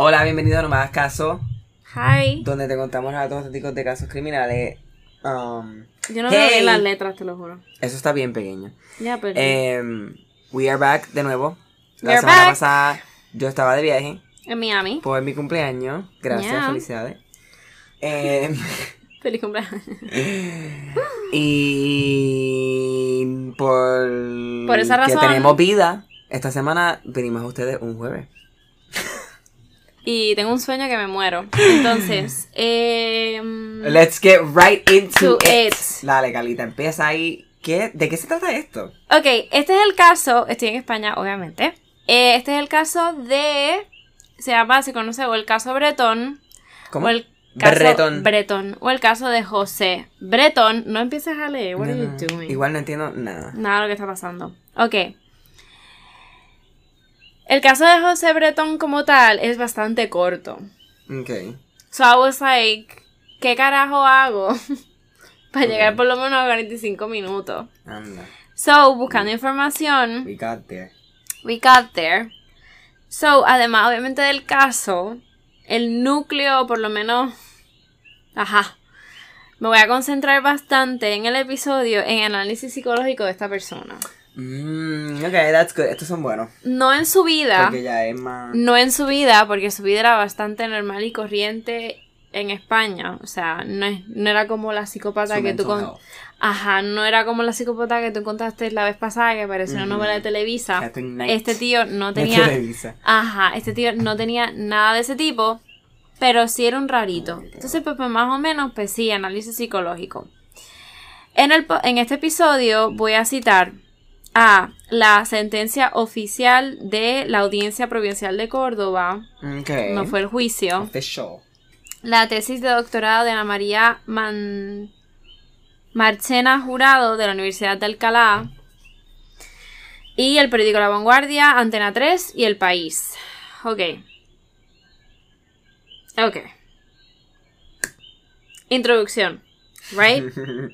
Hola, bienvenido a No Caso, Hi. donde te contamos los datos estáticos de casos criminales. Um, Yo no Hey. veo bien las letras, te lo juro. eso está bien pequeño. Ya, pero. Em, we are back de nuevo. La semana back. pasada yo estaba de viaje en Miami. por mi cumpleaños. Gracias, Yeah. felicidades. Em, Feliz cumpleaños. y por, Por esa que razón- tenemos vida, esta semana venimos a ustedes un jueves. Y tengo un sueño que me muero. Entonces, eh. Let's get right into To it. it. Dale, Calita, empieza ahí. ¿Qué? ¿De qué se trata esto? Ok, este es el caso. Estoy en España, obviamente. Eh, este es el caso de. Se llama, se conoce, o el caso Bretón. ¿Cómo? O el caso Bretón. Bretón. O el caso de José Bretón. No empieces a leer. What No, are you doing? Igual no entiendo nada. Nada de lo que está pasando. Ok. El caso de José Bretón como tal es bastante corto. Ok. So I was like, ¿qué carajo hago? Para llegar por lo menos a 45 minutos. Anda. So, buscando información, We got there. we got there. So, además, obviamente, del caso, el núcleo, por lo menos. Ajá. Me voy a concentrar bastante en el episodio en el análisis psicológico de esta persona. Mm, ok, that's good. Estos son buenos. No en su vida. Porque ya es más. No en su vida, porque su vida era bastante normal y corriente en España. O sea, no, es- no era como la psicópata su que tú con... Ajá, no era como la psicópata que tú contaste la vez pasada que apareció en una novela de Televisa. Catherine Knight. Este tío no De tenía... Televisa. Ajá, este tío no tenía nada de ese tipo, pero sí era un rarito. Entonces, pues, pues, más o menos, pues sí, análisis psicológico. En, el, en este episodio voy a citar a la sentencia oficial de la Audiencia Provincial de Córdoba, no fue el juicio, Official. la tesis de doctorado de Ana María Man- Marchena Jurado de la Universidad de Alcalá y el periódico La Vanguardia, Antena 3 y El País. Ok. Ok. Introducción. Right?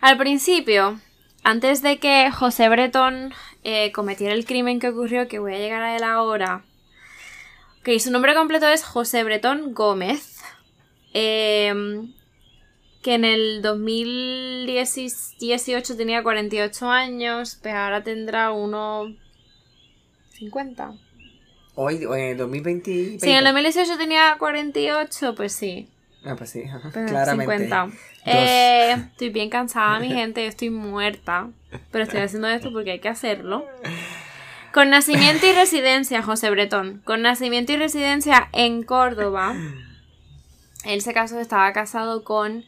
Al principio, antes de que José Bretón eh, cometiera el crimen que ocurrió, que voy a llegar a él ahora, Ok, su nombre completo es José Bretón Gómez. em, que en el 2018 tenía 48 años, pues ahora tendrá unos 50. Hoy, hoy en el 2020. Si en el 2018 tenía 48, pues sí, Ah, pues sí, pues claramente. 50. Eh, estoy bien cansada, mi gente, yo estoy muerta, pero estoy haciendo esto porque hay que hacerlo. Con nacimiento y residencia, José Bretón. Con nacimiento y residencia en Córdoba. Él se casó, estaba casado con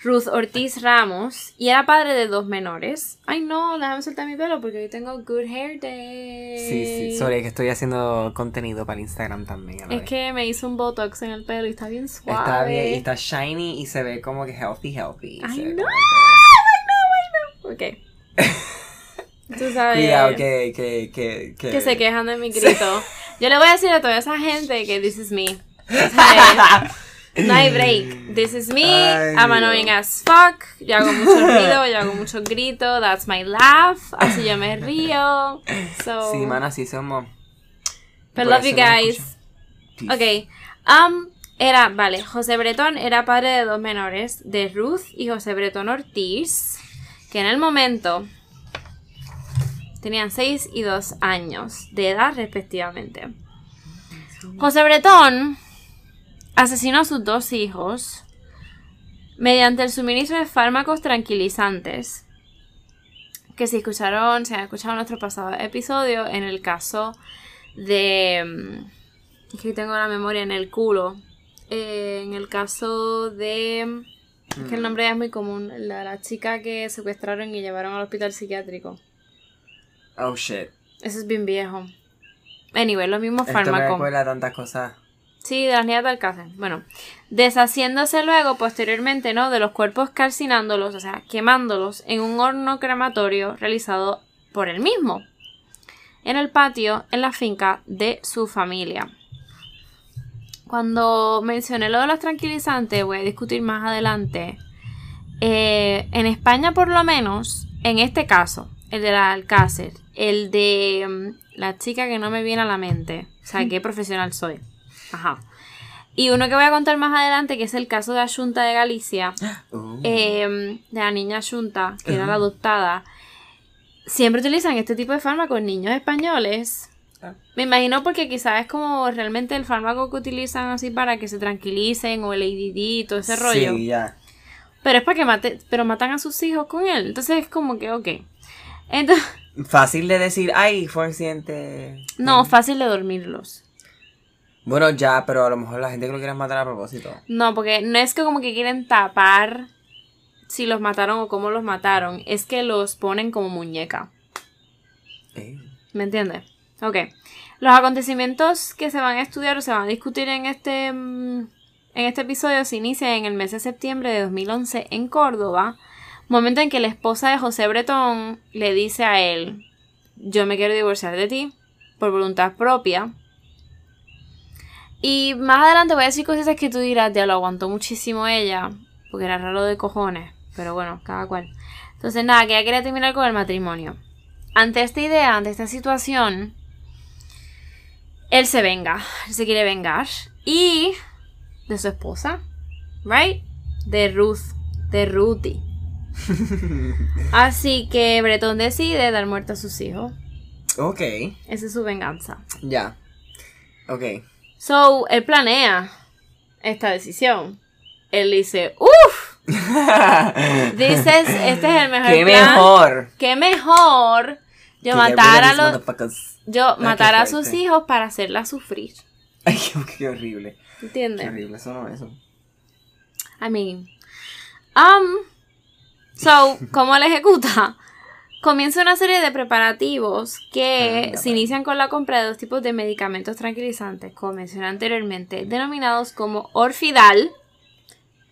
Ruth Ortiz Ramos y era padre de dos menores. Ay, no, déjame soltar mi pelo porque hoy tengo Good Hair Day. Sí, sí. Sorry, que estoy haciendo contenido para Instagram también. Es vez. que me hizo un botox en el pelo y está bien suave. Está bien, y está shiny y se ve como que healthy, healthy. Ay, se ve no. como Ok. Tú sabes. Cuidado, que, que, que, que... que se quejan de mi grito. Yo le voy a decir a toda esa gente que this is me. No hay break. This is me. Ay, I'm Dios. annoying as fuck. Yo hago mucho ruido, yo hago mucho grito. That's my laugh. Así yo me río. So, Sí, mano, así somos. but Por love you guys. Ok. Um, era, vale, José Bretón era padre de dos menores, de Ruth y José Bretón Ortiz, que en el momento tenían 6 y 2 años de edad respectivamente. José Bretón asesinó a sus dos hijos mediante el suministro de fármacos tranquilizantes. Que si escucharon, si han escuchado nuestro pasado episodio, en el caso de... mm, es que tengo la memoria en el culo. Eh, en el caso de... Es que el nombre ya es muy común. La, la chica que secuestraron y llevaron al hospital psiquiátrico. Oh, shit. Eso es bien viejo. Anyway, los mismos Esto me fármacos. recuerda tantas cosas. Sí, de las niñas de Alcácer. Bueno, deshaciéndose luego, posteriormente, ¿no? De los cuerpos calcinándolos, o sea, quemándolos en un horno crematorio realizado por él mismo. En el patio, en la finca de su familia. Cuando mencioné lo de los tranquilizantes, voy a discutir más adelante. eh, en España, por lo menos, en este caso, el de la Alcácer, el de mm, la chica que no me viene a la mente, o sea, qué profesional soy. Ajá. Y uno que voy a contar más adelante, que es el caso de la Junta de Galicia, Uh, eh, de la niña Junta, que era la adoptada, siempre utilizan este tipo de fármacos niños españoles. Ah. Me imagino porque quizás es como realmente el fármaco que utilizan así para que se tranquilicen o el ADD y todo ese rollo. Sí, ya. Pero es para que mate, pero matan a sus hijos con él. Entonces es como que, ok. Entonces, Fácil de decir, ay, fue accidente. no, fácil de dormirlos. Bueno, ya, pero a lo mejor la gente que lo quiere matar a propósito. No, porque no es que como que quieren tapar si los mataron o cómo los mataron. Es que los ponen como muñeca. Eh, ¿Me entiendes? Ok. Los acontecimientos que se van a estudiar o se van a discutir en este, mm, en este episodio se inician en el mes de septiembre de 2011 en Córdoba, momento en que la esposa de José Bretón le dice a él, yo me quiero divorciar de ti por voluntad propia. Y más adelante voy a decir cosas que tú dirás, ya lo aguantó muchísimo ella, porque era raro de cojones, pero bueno, cada cual. Entonces nada, que ella quería terminar con el matrimonio. Ante esta idea, ante esta situación, él se venga, él se quiere vengar. Y de su esposa, ¿right? De Ruth, de Ruthie. Así que Bretón decide dar muerte a sus hijos. ok, Esa es su venganza. ya. Ok. So, él planea esta decisión. Él dice, uff, dices, este es el mejor ¡Qué plan. mejor! Qué mejor yo Que matar a los, yo qué matar a sus hijos para hacerla sufrir. Ay, qué, qué horrible. Qué ¿Entiendes? horrible, eso no eso. I mean. Um. So, ¿cómo la ejecuta? Comienza una serie de preparativos que Ah, se inician con la compra de dos tipos de medicamentos tranquilizantes, como mencioné anteriormente, denominados como Orfidal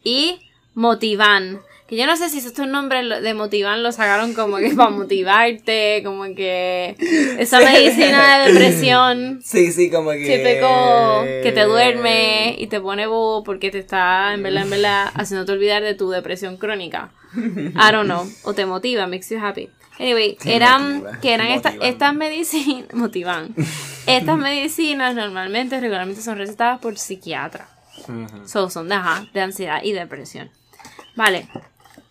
y Motivan. Que yo no sé si estos nombres de Motivan los sacaron como que para motivarte, como que esa medicina de depresión Sí, sí, como que. típico que te duerme y te pone bobo porque te está en verdad en verdad haciéndote olvidar de tu depresión crónica. I don't know. O te motiva, makes you happy. Anyway, eran motiva, que eran estas motivan. estas medicinas motivan. Estas medicinas normalmente regularmente son recetadas por psiquiatra. Ujú. So, son de, ajá, de ansiedad y depresión. Vale.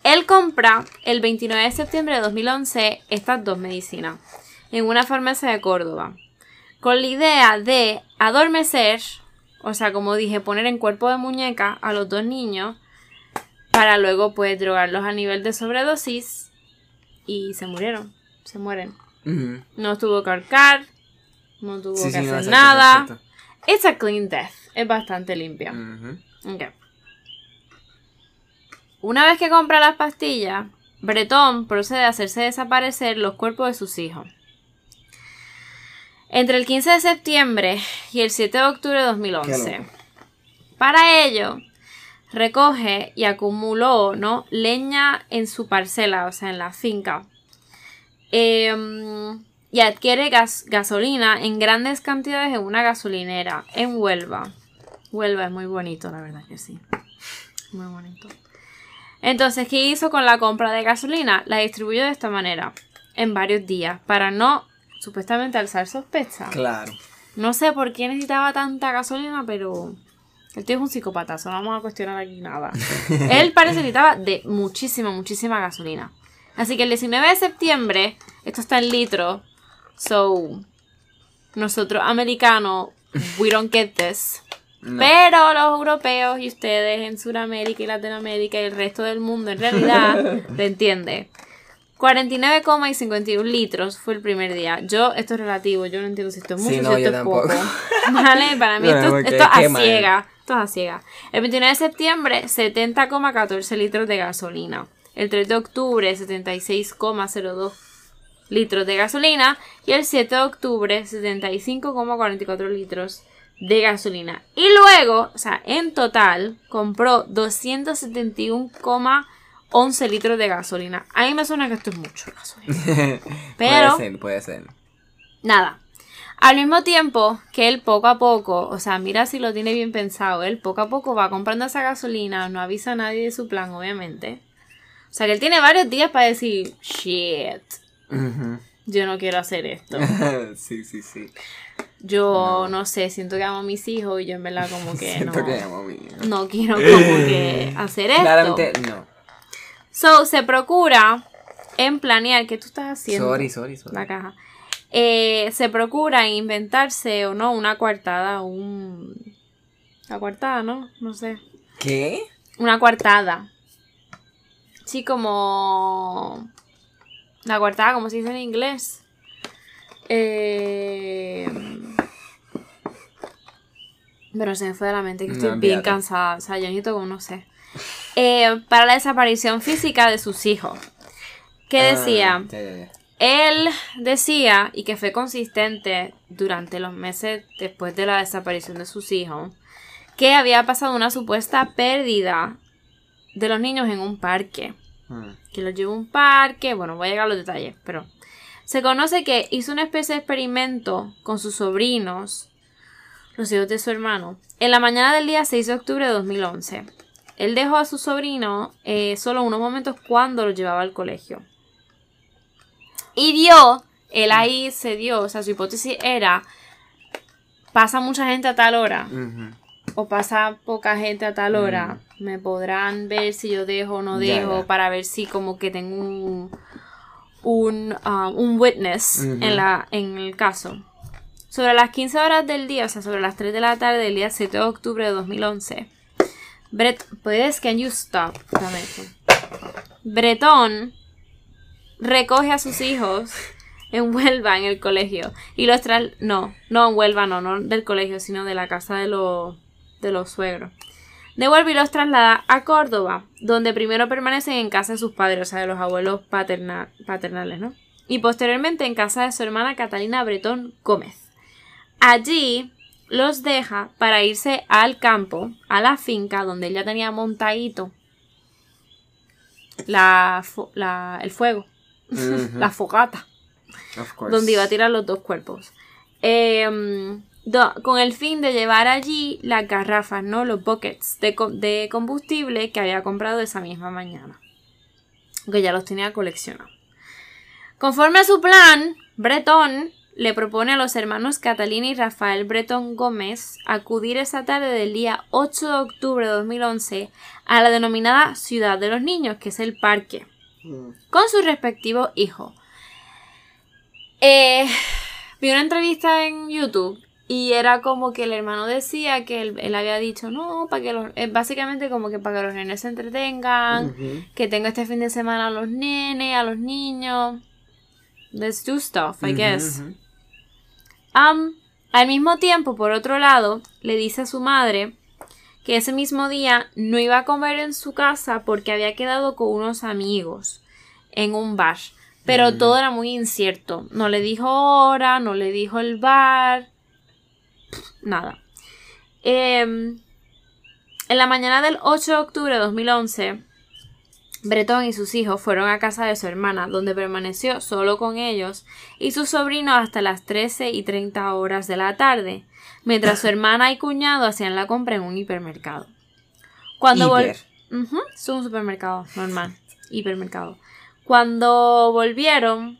Él compra el 29 de septiembre de 2011 estas dos medicinas en una farmacia de Córdoba. Con la idea de adormecer, o sea, como dije, poner en cuerpo de muñeca a los dos niños para luego pues drogarlos a nivel de sobredosis y se murieron. Se mueren. No tuvo que ahorcar, no tuvo Sí, que sí, no, hacer exacto, nada. It's a clean death. Es bastante limpia. Una vez que compra las pastillas, Bretón procede a hacerse desaparecer los cuerpos de sus hijos. Entre el 15 de septiembre y el 7 de octubre de Qué 2011. loco. Para ello, recoge y acumuló ¿no? leña en su parcela, o sea, en la finca. Em, y adquiere gas- gasolina en grandes cantidades en una gasolinera en Huelva. Huelva es muy bonito, la verdad que sí. Muy bonito. Entonces, ¿qué hizo con la compra de gasolina? La distribuyó de esta manera, en varios días, para no supuestamente alzar sospechas. Claro. No sé por qué necesitaba tanta gasolina, pero el tío es un psicópata, no vamos a cuestionar aquí nada. Él parece que necesitaba de muchísima, muchísima gasolina. Así que el 19 de septiembre, esto está en litros, so nosotros americanos, we don't get this. No. Pero los europeos y ustedes en Sudamérica y Latinoamérica y el resto del mundo en realidad le entiende. 49,51 litros fue el primer día. Yo, esto es relativo, yo no entiendo si esto es mucho Sí, o no, si esto es poco. Vale, para mí No, esto, porque esto es a mal. ciega. Esto es a ciega. El 29 de septiembre, 70,14 litros de gasolina. El 3 de octubre, 76,02 litros de gasolina. Y el 7 de octubre, 75,44 litros de gasolina. Y luego, o sea, en total, compró 271,11 litros de gasolina. A mí me suena que esto es mucho gasolina. Pero- Puede ser, puede ser. Nada. Al mismo tiempo que él poco a poco, o sea, mira si lo tiene bien pensado, él poco a poco va comprando esa gasolina, no avisa a nadie de su plan, obviamente. O sea, que él tiene varios días para decir, shit. Yo no quiero hacer esto. sí, sí, sí. Yo no. sé, siento que amo a mis hijos y yo en verdad como que Siento no, que amo a mi hijo. no quiero como que hacer esto. Claramente, no. So, se procura en planear, ¿qué tú estás haciendo? Sorry, sorry, sorry. La caja. Eh, se procura en inventarse o no una coartada, un... La coartada, ¿no? No sé. ¿Qué? Una coartada. Sí, como... La coartada, como se dice en inglés. Eh... Pero se me fue de la mente que No, estoy bien cansada. O sea, yo necesito como no sé. Eh, para la desaparición física de sus hijos. ¿Qué Ah, decía? Él decía, y que fue consistente durante los meses después de la desaparición de sus hijos, que había pasado una supuesta pérdida de los niños en un parque. Mm. Que los llevó a un parque, bueno, voy a llegar a los detalles, pero se conoce que hizo una especie de experimento con sus sobrinos, los hijos de su hermano, en la mañana del día 6 de octubre de 2011. Él dejó a su sobrino eh, solo unos momentos cuando lo llevaba al colegio. Y dio, él ahí se dio, o sea, su hipótesis era, pasa mucha gente a tal hora, o pasa poca gente a tal hora, me podrán ver si yo dejo o no dejo, para ver si como que tengo un, un, ah, un witness en, la, en el caso. Sobre las 15 horas del día, o sea, sobre las 3 de la tarde del día 7 de octubre de 2011, Brett, ¿puedes, can you stop? Bretón recoge a sus hijos en Huelva, en el colegio, y los tras... No, no en Huelva, no, no del colegio, sino de la casa de los, de los suegros. Devuelve y los traslada a Córdoba, donde primero permanecen en casa de sus padres, o sea, de los abuelos paterna- paternales, ¿no? Y posteriormente en casa de su hermana Catalina Bretón Gómez. Allí los deja para irse al campo, a la finca donde él ya tenía montadito la, la- el fuego, La fogata, donde iba a tirar los dos cuerpos. Em, do- con el fin de llevar allí las garrafas, ¿no? Los buckets de, co- de combustible que había comprado esa misma mañana. Que ya los tenía coleccionados. Conforme a su plan, Bretón le propone a los hermanos Catalina y Rafael Bretón Gómez acudir esa tarde del día 8 de octubre de 2011 a la denominada Ciudad de los Niños, que es el parque. Con sus respectivos hijos. Eh, vi una entrevista en YouTube y era como que el hermano decía que él, él había dicho, no, para que los, eh, básicamente como que para que los nenes se entretengan, que tengo este fin de semana a los nenes, a los niños. Let's do stuff, I guess. al mismo tiempo, por otro lado, le dice a su madre que ese mismo día no iba a comer en su casa porque había quedado con unos amigos en un bar. Pero Mm. todo era muy incierto. No le dijo hora, no le dijo el bar. Nada. Em, en la mañana del 8 de octubre de 2011, Bretón y sus hijos fueron a casa de su hermana, donde permaneció solo con ellos y su sobrino hasta las 13 y 30 horas de la tarde, mientras su hermana y cuñado hacían la compra en un hipermercado. Cuando vol- Hiper. Ujú, es un supermercado normal, hipermercado. Cuando volvieron,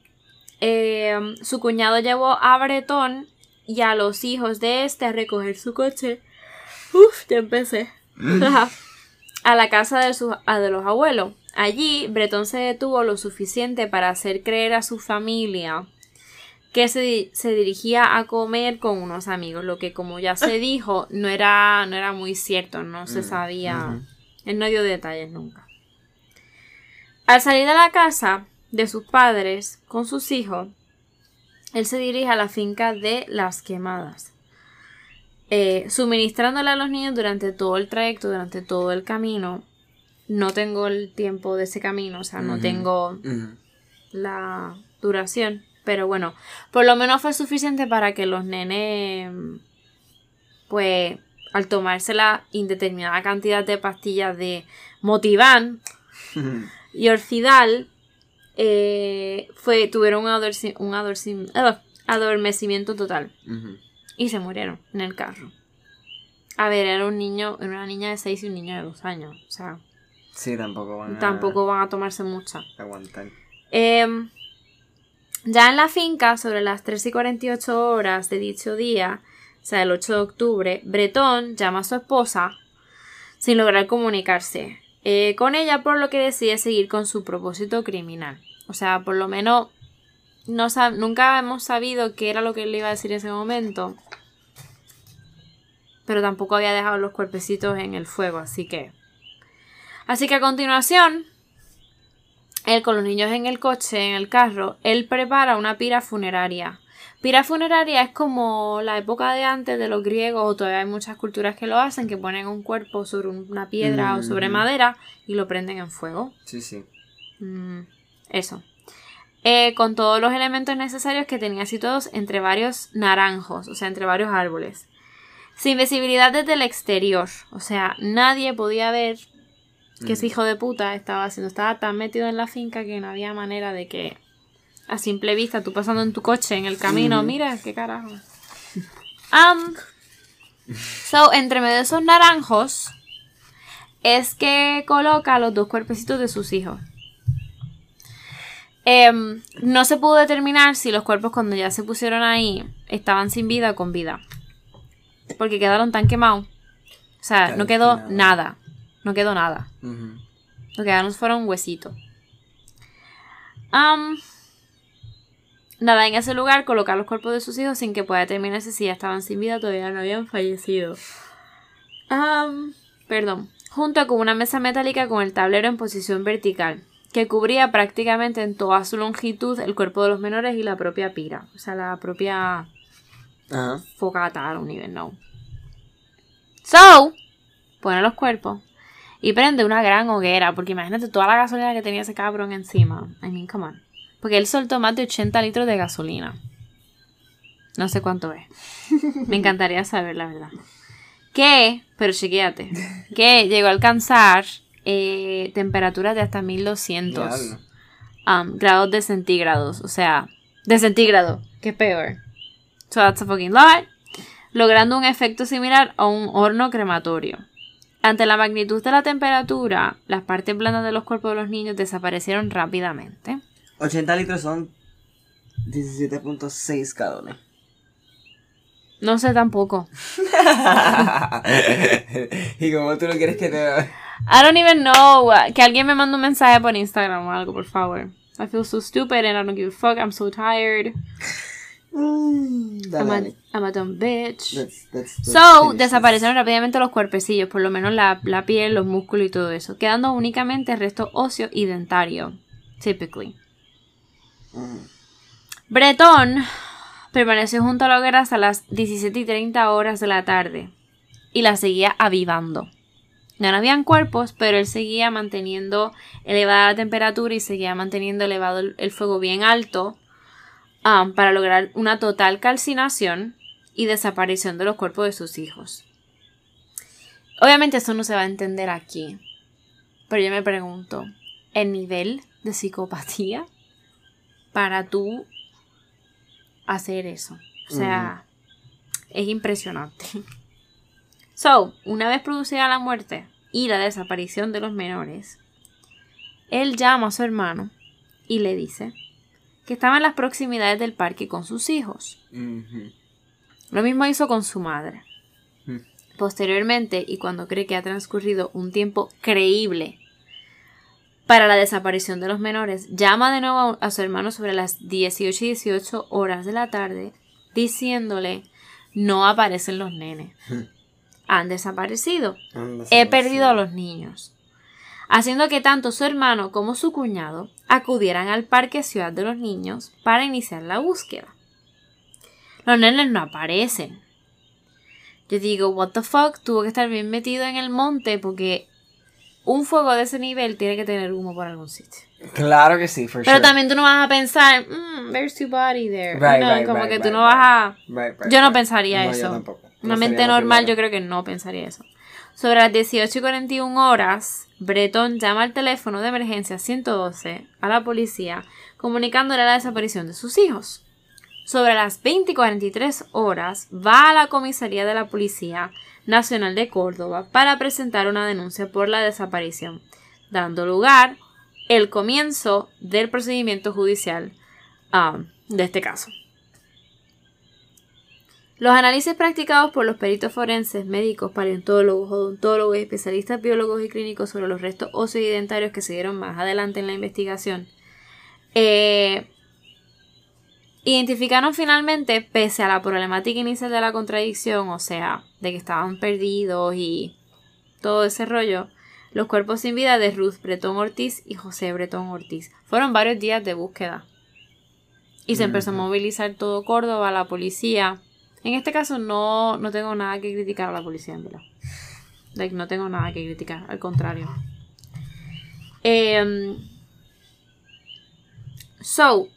eh, su cuñado llevó a Bretón y a los hijos de este a recoger su coche. Uf, ya empecé. a la casa de, sus- de los abuelos. Allí, Bretón se detuvo lo suficiente para hacer creer a su familia que se, se dirigía a comer con unos amigos, lo que como ya se dijo, no era, no era muy cierto, no se Mm, sabía, él no dio detalles nunca. Al salir de la casa de sus padres con sus hijos, él se dirige a la finca de Las Quemadas, eh, suministrándole a los niños durante todo el trayecto, durante todo el camino. No tengo el tiempo de ese camino, o sea, no tengo la duración. Pero bueno, por lo menos fue suficiente para que los nenes, pues, al tomarse la indeterminada cantidad de pastillas de Motivan y Orfidal, eh, fue, tuvieron un, adorci- un adorci- ah, adormecimiento total y se murieron en el carro. A ver, era un niño, era una niña de 6 y un niño de 2 años. O sea, Sí, tampoco van a tampoco van a tomarse mucha. aguantar. Em, Ya en la finca, sobre las 3 y 48 horas de dicho día, o sea, el 8 de octubre, Bretón llama a su esposa sin lograr comunicarse eh, con ella, por lo que decide seguir con su propósito criminal. O sea, por lo menos no nunca hemos sabido qué era lo que él le iba a decir en ese momento. Pero tampoco había dejado los cuerpecitos en el fuego, así que. Así que a continuación, él con los niños en el coche, en el carro, él prepara una pira funeraria. Pira funeraria es como la época de antes de los griegos, o todavía hay muchas culturas que lo hacen, que ponen un cuerpo sobre una piedra o sobre mm. madera y lo prenden en fuego. Sí, sí. Mm, eso. Eh, con todos los elementos necesarios que tenía situados entre varios naranjos, o sea, entre varios árboles. Sin visibilidad desde el exterior, o sea, nadie podía ver que ese mm. hijo de puta estaba haciendo. Estaba tan metido en la finca que no había manera de que a simple vista, tú pasando en tu coche en el camino, mira, qué carajo. Um, so, entre medio de esos naranjos es que coloca los dos cuerpecitos de sus hijos. Em, no se pudo determinar si los cuerpos cuando ya se pusieron ahí estaban sin vida o con vida. Porque quedaron tan quemados. O sea, no quedó nada. No quedó nada. Lo que quedaron fueron huesitos. nada, en ese lugar colocar los cuerpos de sus hijos sin que pueda determinarse si ya estaban sin vida o todavía no habían fallecido. perdón. Junto con una mesa metálica con el tablero en posición vertical que cubría prácticamente en toda su longitud el cuerpo de los menores y la propia pira. O sea, la propia fogata, a un nivel, no. So, pone los cuerpos y prende una gran hoguera, porque imagínate toda la gasolina que tenía ese cabrón encima. I mean, come on. Porque él soltó más de 80 litros de gasolina. No sé cuánto es. Me encantaría saber la verdad. Que, pero chequéate, que llegó a alcanzar eh, temperaturas de hasta 1200 um, grados de centígrados. O sea, de centígrado, que peor. So that's a fucking lot. Logrando un efecto similar a un horno crematorio. Ante la magnitud de la temperatura, las partes blandas de los cuerpos de los niños desaparecieron rápidamente. 80 litros son 17.6 galones. No sé tampoco. ¿Y cómo tú lo quieres que te.? I don't even know. Que alguien me mande un mensaje por Instagram o algo, por favor. I feel so stupid and I don't give a fuck. I'm so tired. Mm, I'm, a, I'm, a, dumb bitch. so, desaparecieron rápidamente los cuerpecillos, por lo menos la, la, piel, los músculos y todo eso, quedando únicamente el resto óseo y dentario, typically. Mm. Bretón permaneció junto a la hoguera hasta las 17 y 30 horas de la tarde y la seguía avivando. Ya no habían cuerpos, pero él seguía manteniendo elevada la temperatura y seguía manteniendo elevado el, fuego bien alto um, para lograr una total calcinación y desaparición de los cuerpos de sus hijos. Obviamente eso no se va a entender aquí, pero yo me pregunto, ¿el nivel de psicopatía para tú hacer eso? O sea, es impresionante. So, una vez producida la muerte y la desaparición de los menores, él llama a su hermano y le dice que estaba en las proximidades del parque con sus hijos. Lo mismo hizo con su madre. Posteriormente, y cuando cree que ha transcurrido un tiempo creíble para la desaparición de los menores, llama de nuevo a su hermano sobre las 18 y 18 horas de la tarde, diciéndole no aparecen los nenes. Han desaparecido. He perdido a los niños. Haciendo que tanto su hermano como su cuñado acudieran al Parque Ciudad de los Niños para iniciar la búsqueda. Los nenes no aparecen. Yo digo, what the fuck, tuvo que estar bien metido en el monte porque un fuego de ese nivel tiene que tener humo por algún sitio. Claro que sí, for Pero también tú no vas a pensar, mm, there's two body there. no, como que tú no vas a. yo no pensaría eso. Una mente normal yo creo que no pensaría eso. Sobre las 18 y 41 horas, Breton llama al teléfono de emergencia 112 a la policía comunicándole la desaparición de sus hijos. Sobre las 20 y 43 horas, va a la comisaría de la Policía Nacional de Córdoba para presentar una denuncia por la desaparición, dando lugar el comienzo del procedimiento judicial ah, de este caso. Los análisis practicados por los peritos forenses, médicos, paleontólogos, odontólogos, especialistas biólogos y clínicos sobre los restos óseos y dentarios que se dieron más adelante en la investigación, eh, identificaron finalmente, pese a la problemática inicial de la contradicción, o sea, de que estaban perdidos y todo ese rollo, los cuerpos sin vida de Ruth Bretón Ortiz y José Bretón Ortiz. Fueron varios días de búsqueda. Y se empezó a movilizar todo Córdoba, la policía, en este caso no, no tengo nada que criticar a la policía, en verdad. no tengo nada que criticar, al contrario. Em, so,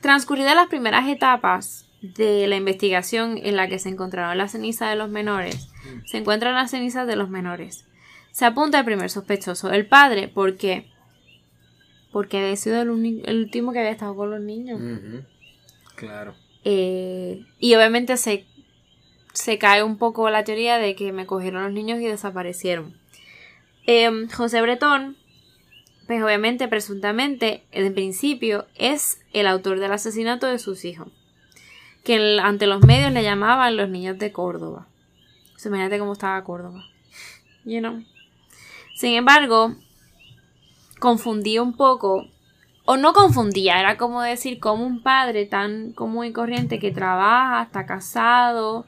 transcurridas las primeras etapas de la investigación en la que se encontraron las cenizas de los menores, se encuentran las cenizas de los menores. Se apunta el primer sospechoso, el padre, ¿por qué? Porque había sido el, último que había estado con los niños. Claro. Eh, y obviamente se, se cae un poco la teoría de que me cogieron los niños y desaparecieron. Em, José Bretón, pues obviamente, presuntamente, en principio, es el autor del asesinato de sus hijos. Que ante los medios le llamaban los niños de Córdoba. Imagínate cómo estaba Córdoba. Sin embargo, confundí un poco o no confundía, era como decir como un padre tan común y corriente que trabaja, está casado,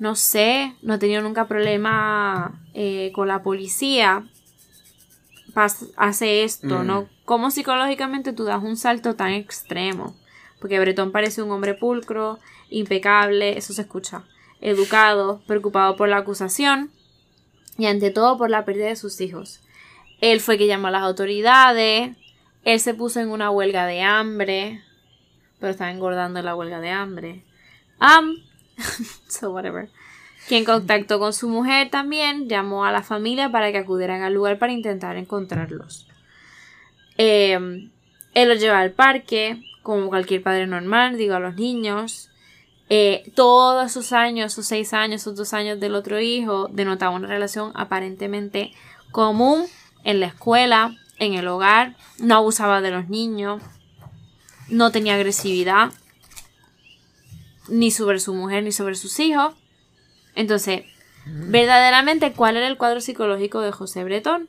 no sé, no ha tenido nunca problema eh, con la policía, hace esto, ¿no? Mm. ¿Cómo psicológicamente tú das un salto tan extremo? Porque Bretón parece un hombre pulcro, impecable, eso se escucha, educado, preocupado por la acusación y ante todo por la pérdida de sus hijos. Él fue que llamó a las autoridades, él se puso en una huelga de hambre, pero estaba engordando la huelga de hambre. Um, so whatever. Quien contactó con su mujer también llamó a la familia para que acudieran al lugar para intentar encontrarlos. Em, él los lleva al parque, como cualquier padre normal, digo a los niños. Eh, todos esos años, esos seis años, esos dos años del otro hijo, denotaba una relación aparentemente común en la escuela, en el hogar, no abusaba de los niños, no tenía agresividad, ni sobre su mujer ni sobre sus hijos. Entonces, verdaderamente, ¿cuál era el cuadro psicológico de José Bretón?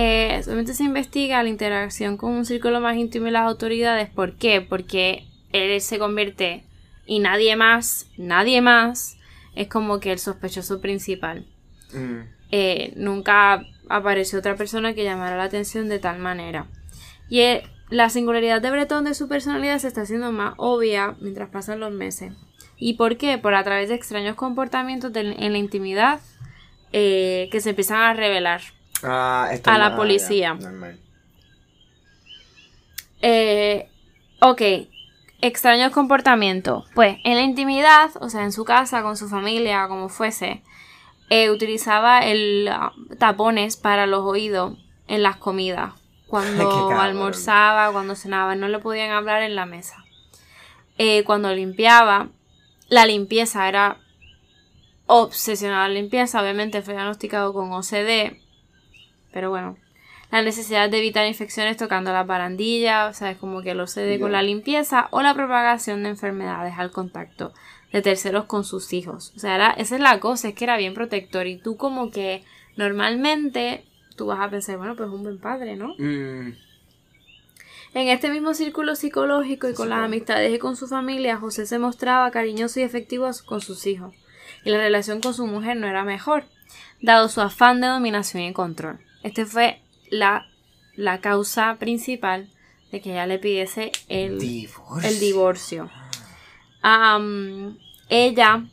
eh, solamente se investiga la interacción con un círculo más íntimo y las autoridades. ¿Por qué? Porque él se convierte y nadie más, nadie más, es como que el sospechoso principal. Mm. Eh, nunca apareció otra persona que llamara la atención de tal manera. Y eh, la singularidad de Bretón de su personalidad se está haciendo más obvia mientras pasan los meses. ¿Y por qué? Por a través de extraños comportamientos en la intimidad que se empiezan a revelar. Ah, a la policía. Eh, ok, extraños comportamientos. Pues en la intimidad, o sea, en su casa, con su familia, como fuese, eh, utilizaba el ah, tapones para los oídos en las comidas. Cuando almorzaba, cuando cenaba, no le podían hablar en la mesa. Eh, cuando limpiaba, la limpieza era obsesionada la limpieza, obviamente fue diagnosticado con OCD pero bueno, la necesidad de evitar infecciones tocando la barandilla, o sea, es como que lo cede con la limpieza o la propagación de enfermedades al contacto de terceros con sus hijos. O sea, esa es la cosa, es que era bien protector y tú como que normalmente tú vas a pensar, bueno, pues es un buen padre, ¿no? Mm. En este mismo círculo psicológico y con las amistades y con su familia, José se mostraba cariñoso y efectivo con sus hijos, y la relación con su mujer no era mejor, dado su afán de dominación y control. Este fue la, la causa principal de que ella le pidiese el, Divorcio. el divorcio. Ella,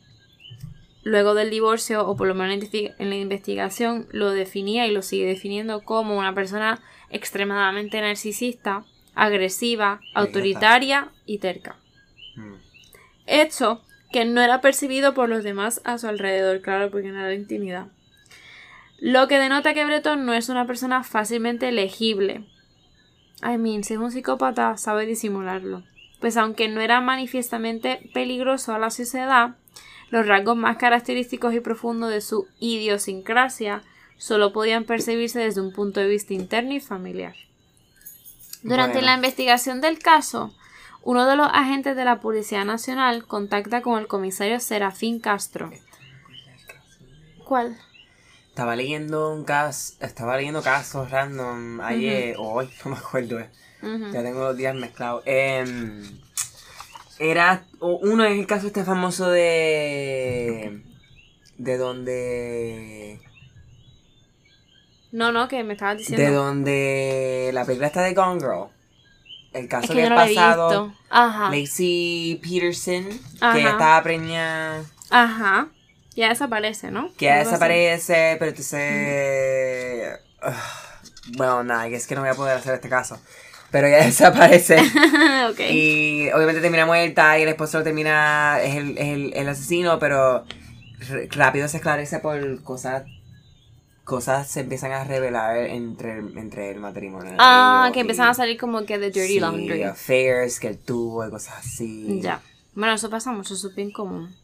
luego del divorcio, o por lo menos en la investi- en la investigación, lo definía y lo sigue definiendo como una persona extremadamente narcisista, agresiva, autoritaria y terca. Mm. Hecho que no era percibido por los demás a su alrededor, claro, porque no era intimidad. Lo que denota que Breton no es una persona fácilmente legible. I mean, si es un psicópata, sabe disimularlo. Pues aunque no era manifiestamente peligroso a la sociedad, los rasgos más característicos y profundos de su idiosincrasia solo podían percibirse desde un punto de vista interno y familiar. Durante Bueno. la investigación del caso, uno de los agentes de la Policía Nacional contacta con el comisario Serafín Castro. ¿Cuál? Estaba leyendo un caso, estaba leyendo casos random ayer o hoy, no me acuerdo. eh. Ya tengo los días mezclados. Em, era uno es el caso este famoso de de donde No, no, que me estabas diciendo. de donde la película está de Gone Girl. El es caso que que el no pasado. Ajá. Lacey Peterson Ajá. que estaba preñada Ajá. Ya desaparece, ¿no? que ya desaparece, pero entonces ugh, bueno, nada, es que no voy a poder hacer este caso. Pero ella desaparece. ok. Y obviamente termina muerta y el esposo lo termina, es el, es el, el asesino, pero rápido se esclarece por cosas, cosas se empiezan a revelar entre, entre el matrimonio. Ah, que empiezan a salir como que de dirty sí, laundry. affairs que él tuvo y cosas así. Ya. Bueno, eso pasa mucho, eso es bien común.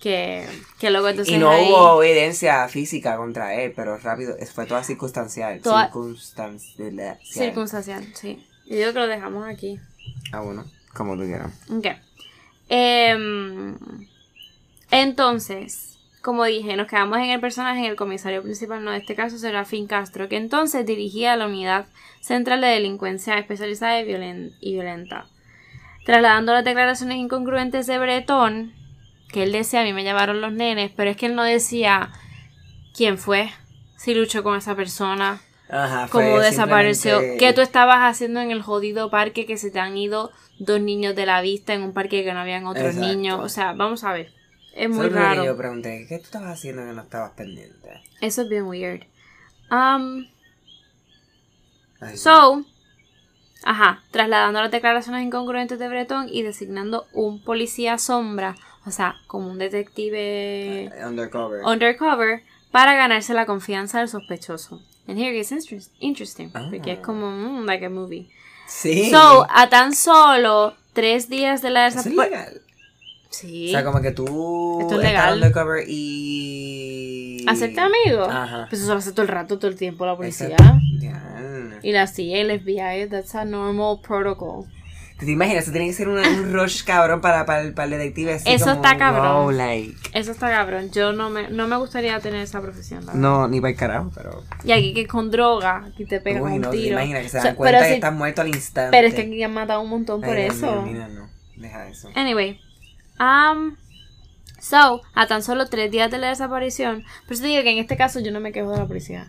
Que, que luego entonces Y no ahí- hubo evidencia física contra él, pero rápido, fue toda circunstancial. Toda- Circunstancial. Circunstancial, sí. Yo digo que lo dejamos aquí. Ah, bueno, como tú quieras. Ok. Em, entonces, como dije, nos quedamos en el personaje, en el comisario principal, no, en este caso será Fin Castro, que entonces dirigía la unidad central de delincuencia especializada y violenta. Trasladando las declaraciones incongruentes de Bretón, que él decía, a mí me llevaron los nenes, pero es que él no decía quién fue, si luchó con esa persona, Ajá, fue cómo desapareció, simplemente- qué tú estabas haciendo en el jodido parque que se te han ido dos niños de la vista en un parque que no habían otros Exacto. niños. O sea, vamos a ver. Es muy es lo que raro. yo pregunté, ¿qué tú estabas haciendo que no estabas pendiente? Eso es bien weird. Um, Ay, so, ajá, trasladando las declaraciones incongruentes de Breton y designando un policía sombra, o sea, como un detective Undercover. undercover, para ganarse la confianza del sospechoso. And here interest- interesting, porque es Ah. como, mm, like a movie. sí. So, a tan solo tres días de la desaparición. Sí. O sea, como que tú Esto es estás legal. undercover y... Hacerte amigo. Ajá. Pues eso lo hace todo el rato, todo el tiempo la policía. Y la CIA y el FBI, that's a normal protocol. ¿Te, te imaginas? Eso tiene que ser un, un rush cabrón para, para, el, para el detective. Así Eso como, está cabrón. wow, like. Eso está cabrón. Yo no me, no me gustaría tener esa profesión. la verdad. No, ni para el carajo, pero... Y aquí que con droga, aquí te pegan Uy, un no, te tiro. imaginas que se dan cuenta pero, que si- estás muerto al instante. pero es que aquí han matado un montón por Ay, Dios eso. mío, mira, no. Deja eso. Anyway. Um, so, a tan solo tres días de la desaparición. Por eso te digo que en este caso yo no me quejo de la policía.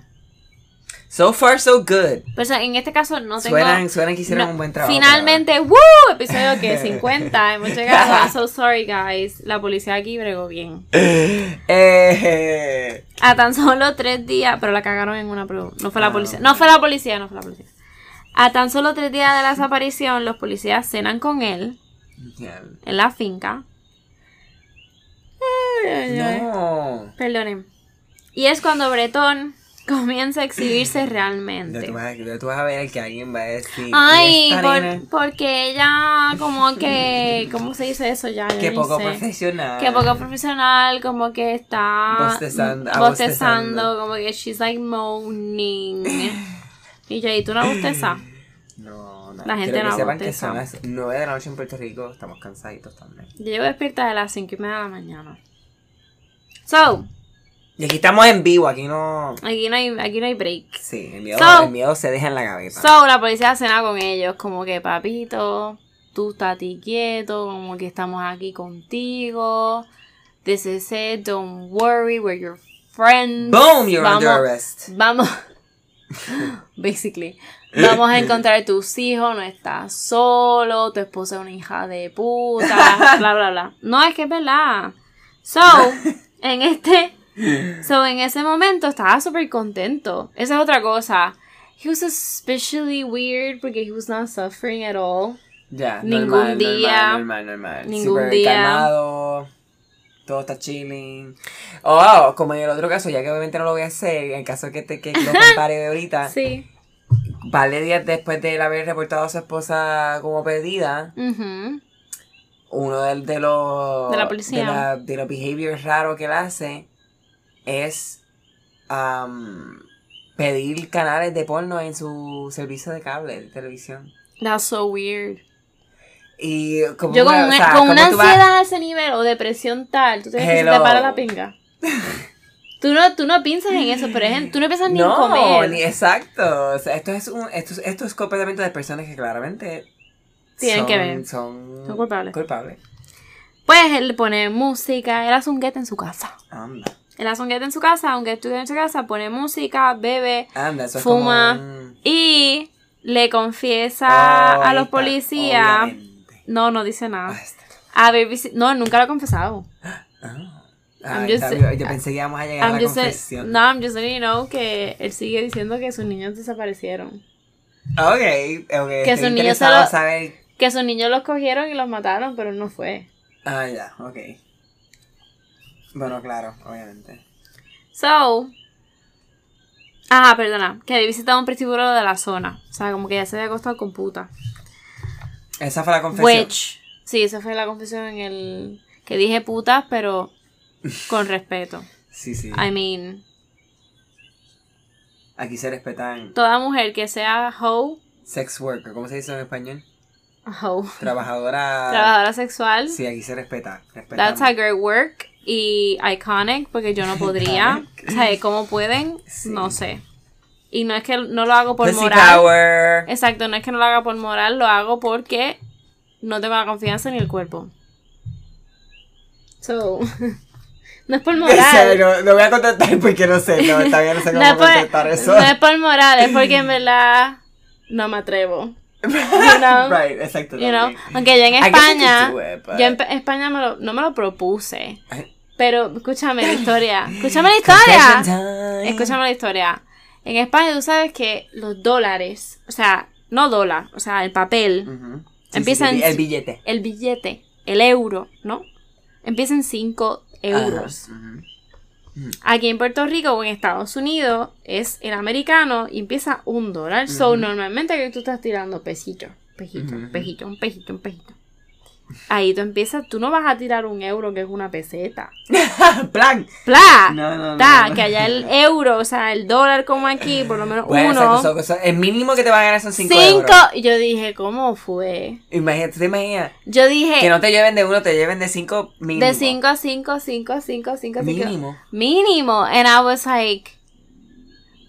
So far, so good. Pero sea, en este caso no tengo. Suenan, suenan que hicieron no- un buen trabajo. Finalmente, ¡woo! Episodio que 50. Hemos llegado. I'm so sorry, guys. La policía aquí bregó bien. Eh, A tan solo tres días. Pero la cagaron en una prueba. No fue la Ah, policía. No fue la policía, no fue la policía. A tan solo tres días de la desaparición, los policías cenan con él en la finca. Ay, ay, ay. No. Perdonen. Y es cuando Bretón comienza a exhibirse Ya realmente. tú, vas a, ya tú vas a ver que alguien va a decir. Ay, "¿Y esta por- nena? porque ella como que, ¿cómo se dice eso ya? Ni poco sé. profesional. Que poco profesional, como que está Bostezando- ah, bostezando, bostezando. como que she's like moaning. y yo, ¿y tú no bostezas? No, no. La gente Quiero que no sepan que son las 9 de la noche en Puerto Rico. Estamos cansaditos también. Yo llevo despierta de las 5 y media de la mañana. So, Y aquí estamos en vivo. Aquí no. aquí no hay, aquí no hay break. Sí, el miedo, So- el miedo se deja en la gaveta. So, la policía cena con ellos, como que papito, tú estate quieto, como que estamos aquí contigo. This is it, don't worry, we're your friends. Boom, you're vamos, under arrest. Vamos. Basically. Vamos a encontrar tus hijos, no estás solo, tu esposa es una hija de puta, bla, bla, bla. No, es que es verdad. So, en este, so, en ese momento estaba súper contento. Esa es otra cosa. He was especially weird porque he was not suffering at all. Ya, Ningún normal, día. Normal, normal, normal. Ningún Súper día. calmado. Todo está chilling. Oh, como en el otro caso, ya que obviamente no lo voy a hacer, en caso que te que lo compare de ahorita, Sí. vale días después de él haber reportado a su esposa como perdida, Ujú. uno de, de los De la policía. de, la- de los behaviors raros que él hace es am, pedir canales de porno en su servicio de cable de televisión. That's so weird. Y como Yo con, una- o una- sea, con ¿cómo una vas- ansiedad a ese nivel o depresión tal, tú te, se Hello. te para la pinga. Tú no, tú no piensas en eso, pero es en- tú no piensas ni en No, comer. ni exacto. O sea, esto es un, esto, es- esto es completamente de personas que claramente Tienen son, que ver. Son, Son culpables. culpables. Pues él pone música, él hace un guete en su casa. Anda. Él hace un en su casa, aunque estudia en su casa, pone música, bebe Anda, eso es Fuma. como y le confiesa Oh, a los está, policías. obviamente. No, no dice Ah, nada. está. Haber visi- No, nunca lo ha confesado. Ah. Just- bien. yo pensé que íbamos a llegar a la confesión. no, I'm just letting you know que él sigue diciendo que sus niños desaparecieron. Ok, ok. Que sus niños saber. Que sus niños los cogieron y los mataron, pero no fue. Ah, ya, ok. Bueno, claro, obviamente. So. Ah, perdona. Que había visitado un prostíbulo de la zona. O sea, como que ya se había acostado con puta. Esa fue la confesión. Which. Sí, esa fue la confesión en el. Que dije putas, pero con respeto. Sí, sí. I mean, Aquí se respetan toda mujer que sea hoe, sex worker. ¿Cómo se dice en español? hoe, Trabajadora. trabajadora sexual, Sí, aquí se respeta. that's a great work y iconic porque yo no podría. O sea, ¿cómo pueden? Sí. No sé. Y no es que no lo hago por Pussy moral. power. Exacto, no es que no lo haga por moral, lo hago porque no tengo la confianza ni el cuerpo. So, no es por En moral. no, no voy a contestar porque no sé, no, bien, no sé No cómo por, contestar eso. no es por moral, es porque en verdad no me atrevo. You know, right, exacto. you know, aunque yo en España, it, but- yo en España me lo- no me lo propuse. Pero escúchame la historia. Escúchame la historia. Escúchame la historia. En España tú sabes que los dólares, o sea, no dólar, o sea, el papel, Ujú. Sí, Empieza sí, en- el billete. el billete, el euro, ¿no? Empieza en 5 euros. Ajá, ujú. Aquí en Puerto Rico o en Estados Unidos es el americano y empieza un dólar. So, normalmente que tú estás tirando pesito, Ujú. pesito, un pesito, un pesito. Ahí tú empiezas, tú no vas a tirar un euro que es una peseta. Plan. ¡Pla! No, no, no, Ta, no. que allá el euro, o sea, el dólar como aquí, por lo menos Bueno, uno. exacto, son cosas- el mínimo que te van a ganar son 5 cinco. euros. Y yo dije, ¿cómo fue? Imagínate, ¿te imaginas? Yo dije, Que no te lleven de uno, te lleven de 5 mínimo. de 5 a 5, 5, 5, 5, 5. Mínimo. Mínimo. And I was like,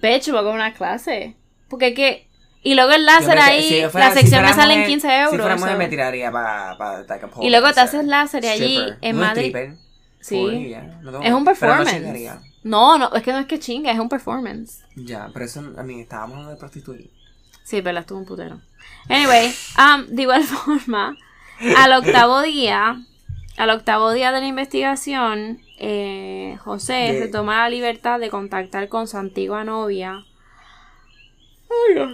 bitch, voy a una clase. Porque que. Y luego el láser me- ahí, si fuera- la si sección me fuera sale en mujer- 15 Si euros. fuera mujer so- me tiraría para pa, pa, Y luego te haces láser y allí en Madrid. Sí. Es un performance. No, no, es que no es que chinga, es un performance. Ya, pero eso, a mí, estábamos hablando de prostituir. Sí, pero estuvo un putero. Anyway, um, de igual forma, al octavo día, al octavo día de la investigación, eh, José De- se toma la libertad de contactar con su antigua novia.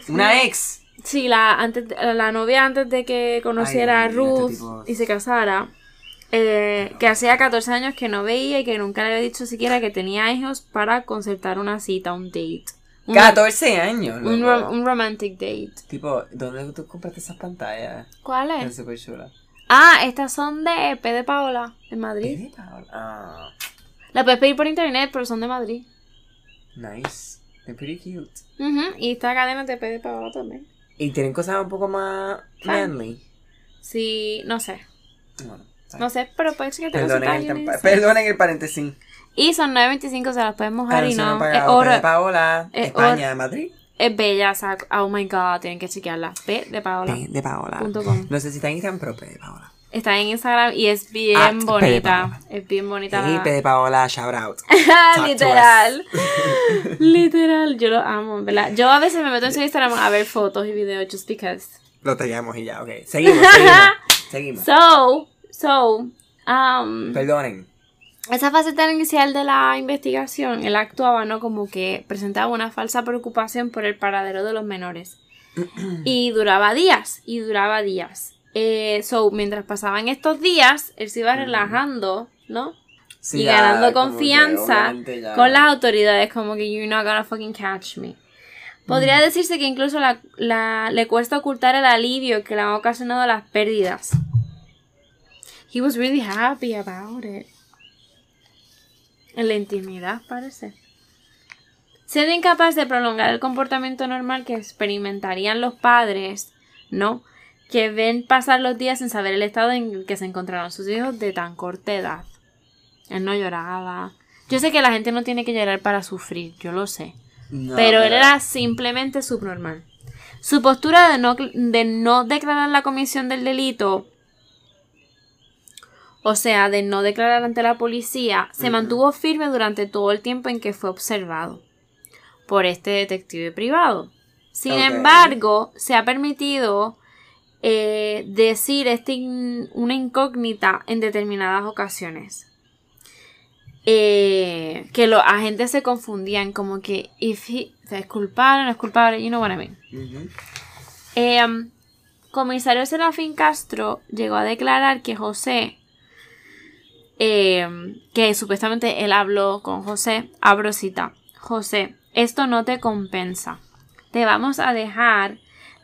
Una ex. Sí, la, antes, la novia antes de que conociera Ay, a Ruth este tipo- y se casara, eh, que hacía 14 años que no veía y que nunca le había dicho siquiera que tenía hijos para concertar una cita, un date. Un, 14 años. un, rom- un romantic date. Tipo, ¿dónde tú compraste esas pantallas? ¿Cuál Están es? súper chulas. Ah, estas son de P de Paola, en Madrid. ¿Qué tal? Ah, La puedes pedir por internet, pero son de Madrid. nice. They're pretty cute. Ujú, Y esta cadena es de P de Paola también. Y tienen cosas un poco más Fan. manly. Sí, no sé. Bueno, No sé, pero puede ser que te Perdonen el, perdonen el paréntesis. Y son 9.25, se las puedes mojar y no. Es, pagado. Oro- Paola, es España, Madrid. es bella, o sea, oh my god, tienen que chequearla. P de Paola. P de Paola. Punto com. No sé si está en Instagram, pero P de Paola. Está en Instagram y es bien Pede bonita. Es bien bonita. Sí, Pede Paola, shout out. Literal. Literal. Yo lo amo, ¿verdad? Yo a veces me meto en su Instagram a ver fotos y videos just because. Lo teníamos y ya, ok. Seguimos, seguimos. seguimos. So, so, um, Perdonen. esa faceta inicial de la investigación, él actuaba, ¿no? Como que presentaba una falsa preocupación por el paradero de los menores. y duraba días, y duraba días. Eh, so, mientras pasaban estos días, él se iba relajando, ¿no? Sí, y ganando confianza con las autoridades, como que you're not gonna fucking catch me. Podría decirse que incluso la, la- le cuesta ocultar el alivio que le han ocasionado las pérdidas. He was really happy about it. En la intimidad, parece. Siendo incapaz de prolongar el comportamiento normal que experimentarían los padres, ¿no? Que ven pasar los días sin saber el estado en el que se encontraron sus hijos de tan corta edad. Él no lloraba. Yo sé que la gente no tiene que llorar para sufrir, yo lo sé. No, pero él era simplemente subnormal. Su postura de no, de no declarar la comisión del delito, o sea, de no declarar ante la policía, se mantuvo firme durante todo el tiempo en que fue observado por este detective privado. Sin embargo, se ha permitido eh, decir este in- una incógnita en determinadas ocasiones. Eh, que los agentes se confundían como que if he- es culpable o no es culpable, you know what I mean. Eh, um, comisario Serafín Castro llegó a declarar que José, eh, que supuestamente él habló con José, abro cita, José, esto no te compensa. Te vamos a dejar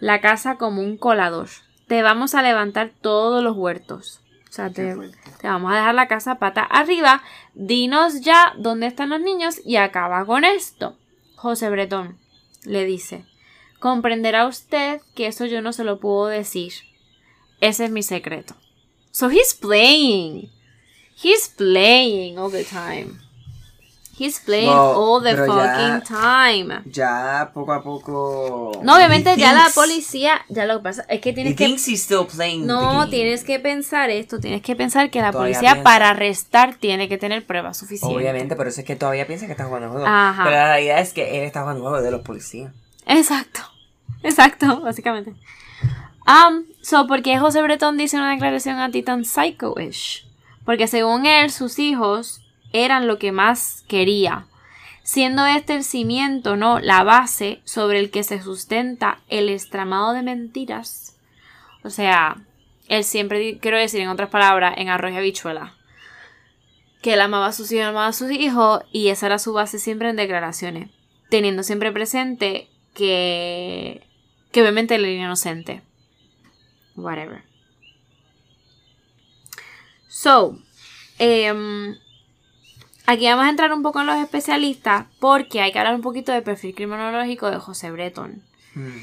la casa como un colador. Te vamos a levantar todos los huertos. O sea, te, te vamos a dejar la casa pata arriba. Dinos ya dónde están los niños y acaba con esto. José Bretón le dice, comprenderá usted que eso yo no se lo puedo decir. Ese es mi secreto. So he's playing. He's playing all the time. He's playing Wow, all the pero ya- fucking time. Ya poco a poco. No, obviamente He ya la policía, ya lo que pasa es que tienes que he's still playing no, tienes que pensar esto, tienes que pensar que la Todavía policía piensa. para arrestar tiene que tener pruebas suficientes. Obviamente, por eso es que todavía piensa que está jugando el juego. Ajá. Pero la realidad es que él está jugando el juego de los policías. Exacto. Exacto, básicamente. Um, so, ¿por qué José Bretón dice una declaración anti tan psycho-ish? Porque según él, sus hijos eran lo que más quería. Siendo este el cimiento, ¿no? La base sobre el que se sustenta el estramado de mentiras. O sea, él siempre, quiero decir en otras palabras, en arroz y habichuela. Que él amaba a sus hijos, amaba a sus hijos, y esa era su base siempre en declaraciones. Teniendo siempre presente que, que obviamente él era inocente. Whatever. So, em, aquí vamos a entrar un poco en los especialistas porque hay que hablar un poquito del perfil criminológico de José Breton. Hmm.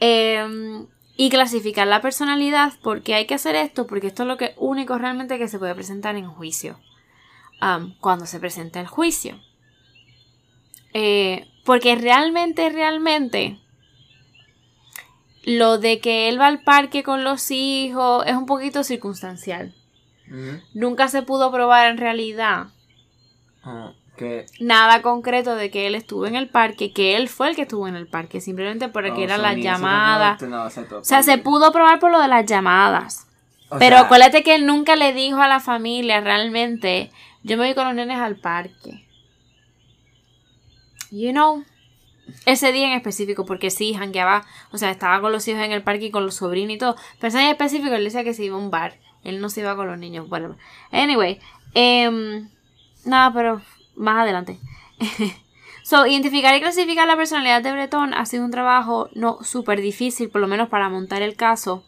Em, y clasificar la personalidad, porque hay que hacer esto, porque esto es lo que único realmente que se puede presentar en juicio. Cuando se presenta el juicio. Eh, porque realmente, realmente, lo de que él va al parque con los hijos es un poquito circunstancial. Ujú. Nunca se pudo probar en realidad Ah, que nada concreto de que él estuvo en el parque, que él fue el que estuvo en el parque, simplemente porque no, eran las llamadas. no, exacto. O sea, se pudo probar por lo de las llamadas. O Pero sea, acuérdate que él nunca le dijo a la familia realmente, yo me voy con los nenes al parque. You know. Ese día en específico, porque sí, jangueaba, o sea, estaba con los hijos en el parque y con los sobrinos y todo. Pero ese día en específico él decía que se iba a un bar. Él no se iba con los niños, whatever. Anyway, em, nada, pero más adelante. so, identificar y clasificar la personalidad de Breton ha sido un trabajo no súper difícil, por lo menos para montar el caso.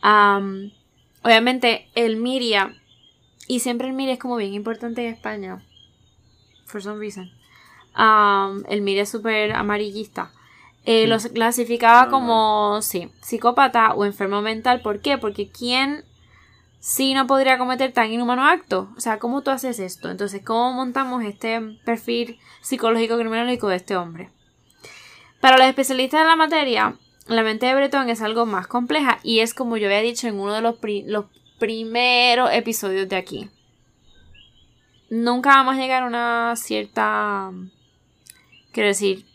Am, obviamente, el Miria, y siempre el Miria es como bien importante en España, for some reason. El Miria es súper amarillista. Eh, Los clasificaba como, sí, psicópata o enfermo mental. ¿Por qué? Porque ¿quién sí no podría cometer tan inhumano acto? O sea, ¿cómo tú haces esto? Entonces, ¿cómo montamos este perfil psicológico criminológico de este hombre? Para los especialistas en la materia, la mente de Breton es algo más compleja y es como yo había dicho en uno de los, pri- los primeros episodios de aquí. Nunca vamos a llegar a una cierta... Quiero decir,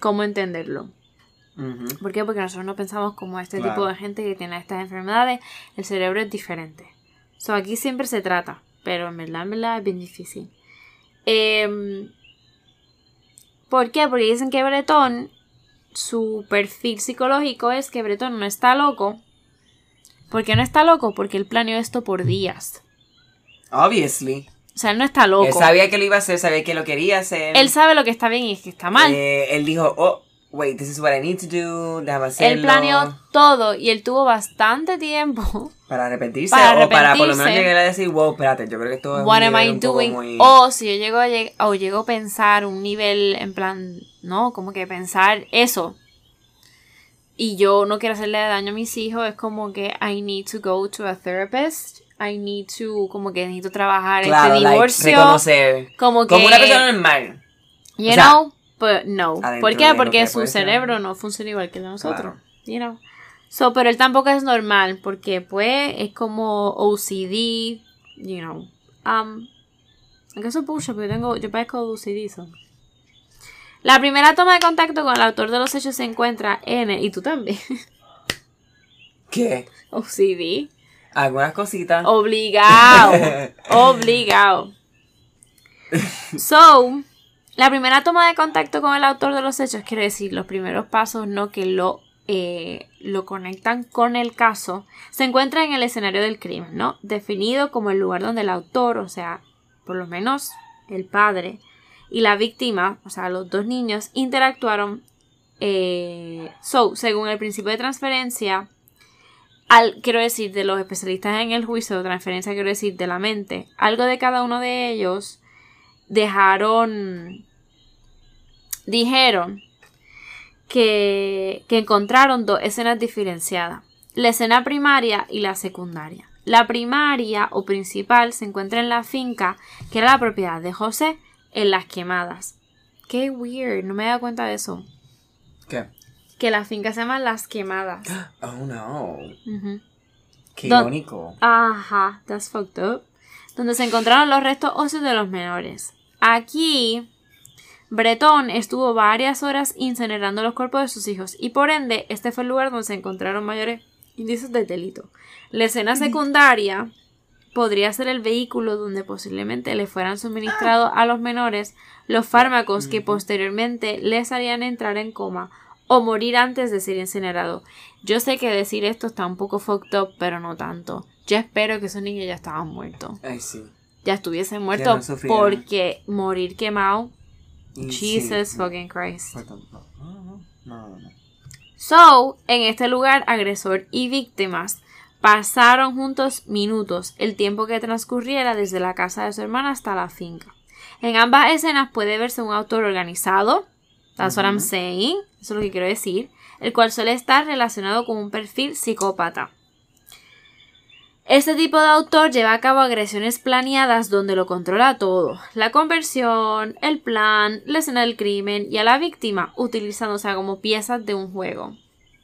cómo entenderlo. ¿Por qué? Porque nosotros no pensamos como este Claro. tipo de gente que tiene estas enfermedades. El cerebro es diferente. So, aquí siempre se trata, pero en verdad, en verdad es bien difícil. Em, ¿Por qué? Porque dicen que Bretón, su perfil psicológico es que Bretón no está loco. ¿Por qué no está loco? Porque él planeó esto por días. Obviously. O sea, él no está loco. Él sabía que lo iba a hacer, sabía que lo quería hacer. Él sabe lo que está bien y que está mal. Eh, él dijo, oh, wait, this is what I need to do, déjame hacerlo. él planeó todo y él tuvo bastante tiempo Para arrepentirse para o para por lo menos arrepentirse. llegar a decir, wow, espérate, yo creo que esto es What un am I doing? muy... O si yo llego a, lleg- o llego a pensar un nivel en plan, no, como que pensar eso. Y yo no quiero hacerle daño a mis hijos, es como que I need to go to a therapist. I need to, como que necesito trabajar claro, este like, divorcio. reconocer. como que, Como una persona normal. you o sea, know, but no. adentro ¿Por qué? Porque que su ser. cerebro no funciona igual que el de nosotros. Claro. You know. So, pero él tampoco es normal porque pues es como OCD, you know. Um, aunque eso es bullshit, porque yo tengo, yo padezco OCD, so. La primera toma de contacto con el autor de los hechos se encuentra en el, y tú también, ¿Qué? OCD. Algunas cositas. Obligado. Obligado. So, la primera toma de contacto con el autor de los hechos, quiere decir, los primeros pasos, no que lo, eh, lo conectan con el caso, se encuentra en el escenario del crimen, ¿no? Definido como el lugar donde el autor, o sea, por lo menos el padre, y la víctima, o sea, los dos niños, interactuaron. eh, so, según el principio de transferencia, al, quiero decir, de los especialistas en el juicio de transferencia, quiero decir, de la mente, algo de cada uno de ellos dejaron, dijeron que, que encontraron dos escenas diferenciadas, la escena primaria y la secundaria. La primaria o principal se encuentra en la finca, que era la propiedad de José, en las quemadas. Qué weird, no me he dado cuenta de eso. ¿Qué? Que la finca se llama Las Quemadas. Oh, no. Qué Don- irónico. Ajá, that's fucked up. Donde se encontraron los restos óseos de los menores. Aquí, Bretón estuvo varias horas incinerando los cuerpos de sus hijos y por ende, este fue el lugar donde se encontraron mayores indicios de delito. La escena secundaria podría ser el vehículo donde posiblemente le fueran suministrados a los menores los fármacos que posteriormente les harían entrar en coma o morir antes de ser incinerado. Yo sé que decir esto está un poco fucked up, pero no tanto. Yo espero que esos niños ya estaban muertos. Ay, sí. Ya estuviesen no muertos sufrieran. porque morir quemado. Y Jesus sí. fucking Christ. No, no, no, no, no. So, en este lugar, agresor y víctimas pasaron juntos minutos, el tiempo que transcurriera desde la casa de su hermana hasta la finca. En ambas escenas puede verse un autor organizado, that's what I'm saying, eso es lo que quiero decir, el cual suele estar relacionado con un perfil psicópata. Este tipo de autor lleva a cabo agresiones planeadas donde lo controla todo, la conversión, el plan, la escena del crimen y a la víctima, utilizándose como piezas de un juego,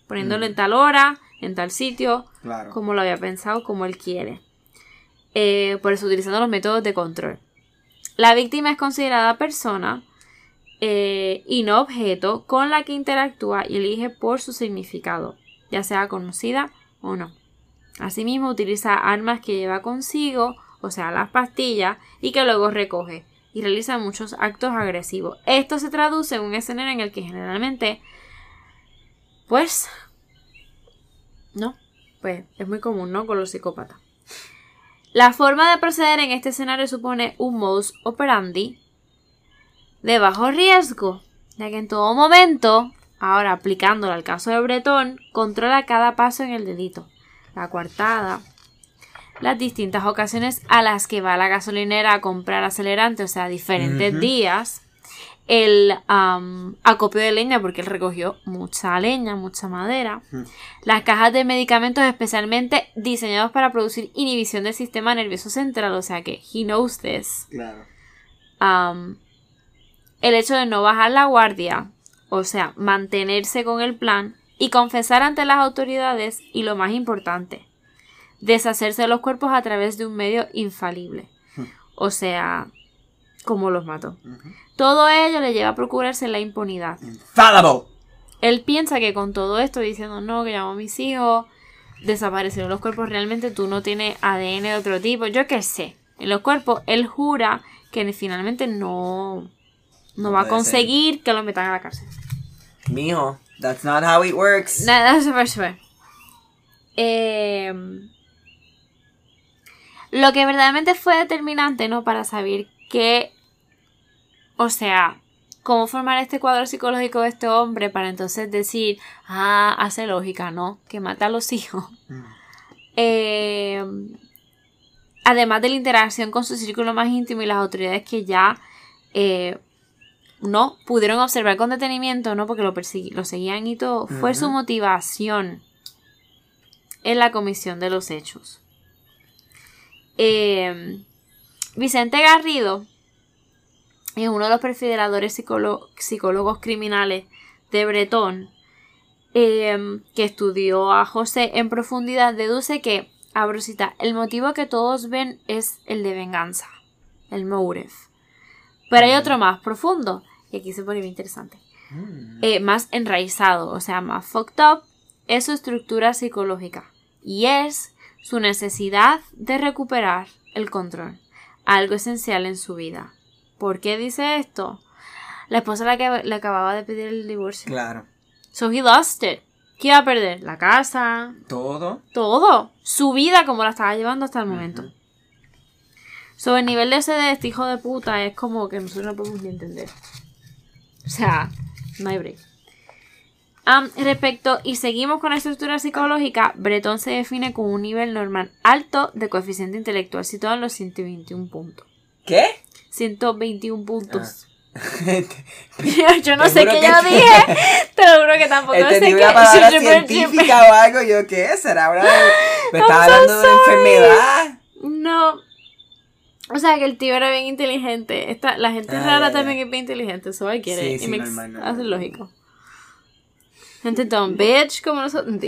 poniéndolo en tal hora, en tal sitio, Claro. como lo había pensado, como él quiere. Eh, por eso utilizando los métodos de control. La víctima es considerada persona eh, y no objeto con la que interactúa y elige por su significado, ya sea conocida o no. Asimismo, utiliza armas que lleva consigo, o sea, las pastillas, y que luego recoge, y realiza muchos actos agresivos. Esto se traduce en un escenario en el que generalmente, pues, no, pues es muy común, ¿no? Con los psicópatas. La forma de proceder en este escenario supone un modus operandi de bajo riesgo, ya que en todo momento, ahora aplicándolo al caso de Bretón, controla cada paso en el delito, la coartada, las distintas ocasiones a las que va la gasolinera a comprar acelerante, o sea, diferentes días, el acopio de leña, porque él recogió mucha leña, mucha madera, las cajas de medicamentos especialmente diseñados para producir inhibición del sistema nervioso central, o sea que he knows this. Claro. El hecho de no bajar la guardia, o sea, mantenerse con el plan y confesar ante las autoridades y lo más importante, deshacerse de los cuerpos a través de un medio infalible. O sea, como los mató. Todo ello le lleva a procurarse la impunidad. Infallible. Él piensa que con todo esto, diciendo no, que llamo a mis hijos, desaparecieron los cuerpos, realmente tú no tienes ADN de otro tipo, yo qué sé. En los cuerpos, él jura que finalmente no, no va a ser. conseguir que lo metan a la cárcel. Mijo, that's not how it works. Nada, eso fue, eso fue. Eh, lo que verdaderamente fue determinante, ¿no? Para saber qué. O sea, cómo formar este cuadro psicológico de este hombre para entonces decir, ah, hace lógica, ¿no? Que mata a los hijos. Eh, además de la interacción con su círculo más íntimo y las autoridades que ya eh, no pudieron observar con detenimiento, ¿no? Porque lo, seguían y todo, fue su motivación en la comisión de los hechos. Eh, Vicente Garrido es uno de los perfiladores psicólogos criminales de Bretón, eh, que estudió a José en profundidad, deduce que, abro cita, el motivo que todos ven es el de venganza, el motive. Pero hay otro más profundo, y aquí se pone bien interesante, eh, más enraizado, o sea, más fucked up, es su estructura psicológica, y es su necesidad de recuperar el control, algo esencial en su vida. ¿Por qué dice esto? La esposa le, le acababa de pedir el divorcio. Claro. So he lost it. ¿Qué iba a perder? La casa, Todo. todo. Su vida como la estaba llevando hasta el momento. So el nivel de ese de este hijo de puta es como que nosotros no podemos ni entender. O sea, no hay break. Am, respecto, y seguimos con la estructura psicológica, Bretón se define como un nivel normal alto de coeficiente intelectual situado en los 121 puntos. ¿Qué? 121 puntos. Este, yo no sé qué yo dije. Te lo juro que tampoco sé qué. una palabra científica o algo. Yo, ¿qué? ¿Será una... Me estaba so hablando de una enfermedad. No. O sea que el tío era bien inteligente. Esta, la gente Ah, rara ya, ya. también es bien inteligente. Eso I get Sí, sí, normal, normal. hace lógico. Gente dumb bitch como nosotros.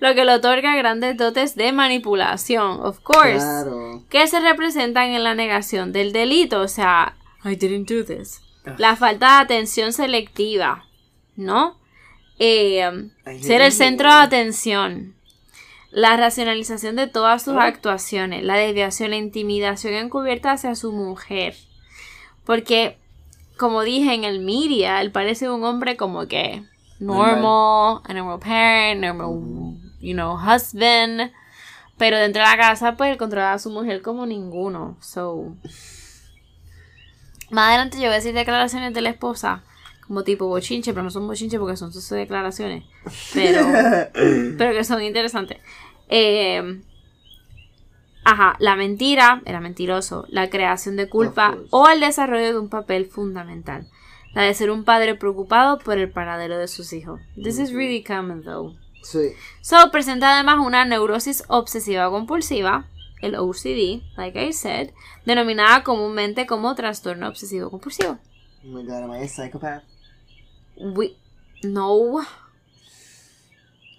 Lo que le otorga grandes dotes de manipulación, of course. Claro. Que se representan en la negación del delito. O sea, I didn't do this. La falta de atención selectiva. ¿No? Eh, ser el centro de atención. La racionalización de todas sus actuaciones. La desviación, la intimidación encubierta hacia su mujer. Porque, como dije en el media, él parece un hombre como que normal, a normal parent, normal, you know, husband. Pero dentro de la casa, pues él controlaba a su mujer como ninguno. So. Más adelante yo voy a decir declaraciones de la esposa. Como tipo bochinche, pero no son bochinche porque son sus declaraciones. Pero. pero que son interesantes. Eh, ajá, la mentira, era mentiroso, la creación de culpa o el desarrollo de un papel fundamental. La de ser un padre preocupado por el paradero de sus hijos. This is really common though. Sí. So, presenta además una neurosis obsesiva compulsiva, el OCD, like I said, denominada comúnmente como trastorno obsesivo compulsivo. Oh my god, am I a psychopath? We- no.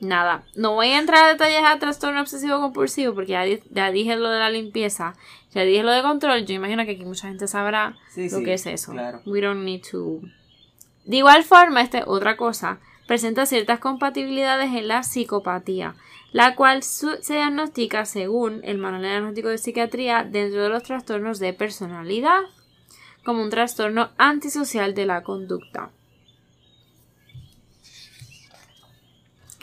Nada. No voy a entrar a detalles a trastorno obsesivo compulsivo porque ya, di- ya dije lo de la limpieza, ya dije lo de control. Yo imagino que aquí mucha gente sabrá Sí, lo sí, que es eso. claro. We don't need to. De igual forma, este otra cosa presenta ciertas compatibilidades en la psicopatía, la cual se diagnostica según el manual de diagnóstico de psiquiatría dentro de los trastornos de personalidad, como un trastorno antisocial de la conducta.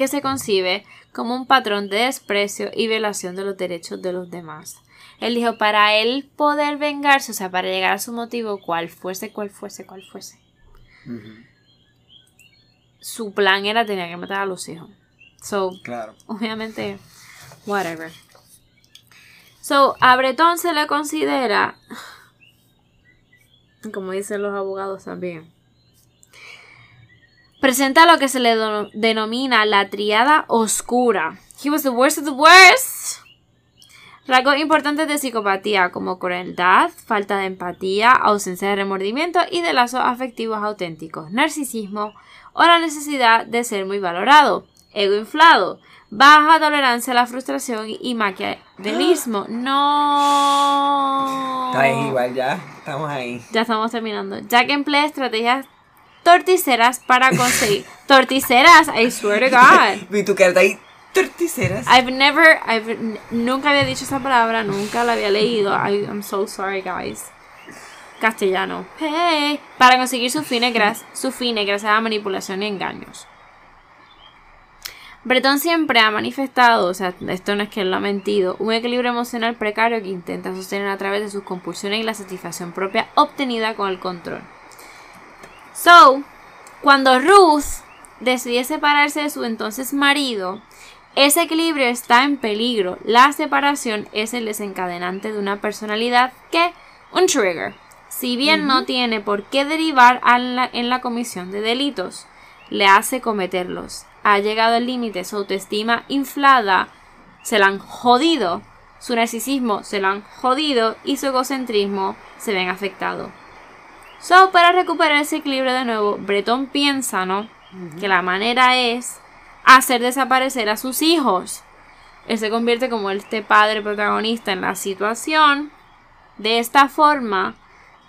Que se concibe como un patrón de desprecio y violación de los derechos de los demás. Él dijo, para él poder vengarse, o sea, para llegar a su motivo, cual fuese, cual fuese, cual fuese, su plan era tener que matar a los hijos. So, Claro. obviamente, whatever. So, a Bretón se le considera, como dicen los abogados también, presenta lo que se le denomina la triada oscura. He was the worst of the worst. Rasgos importantes de psicopatía como crueldad, falta de empatía, ausencia de remordimiento y de lazos afectivos auténticos, narcisismo o la necesidad de ser muy valorado, ego inflado, Baja tolerancia a la frustración y maquiavelismo. No. Está igual ya. Estamos ahí. Ya estamos terminando. Ya que emplea estrategias torticeras para conseguir. torticeras, I swear to God. Y tu cara está ahí. Torticeras. I've never, I've, nunca había dicho esa palabra, nunca la había leído. I, I'm so sorry, guys. Castellano. Hey. Para conseguir sus fines, sus fines gracias a manipulación y engaños. Breton siempre ha manifestado, o sea, esto no es que él lo ha mentido, un equilibrio emocional precario que intenta sostener a través de sus compulsiones y la satisfacción propia obtenida con el control. So, cuando Ruth decide separarse de su entonces marido, ese equilibrio está en peligro. La separación es el desencadenante de una personalidad que, un trigger, si bien no tiene por qué derivar la- en la comisión de delitos, le hace cometerlos. Ha llegado al límite, su autoestima inflada, se la han jodido, su narcisismo se lo han jodido y su egocentrismo se ven afectado. So, para recuperar ese equilibrio de nuevo, Breton piensa, ¿no? Que la manera es hacer desaparecer a sus hijos. Él se convierte como este padre protagonista en la situación. De esta forma,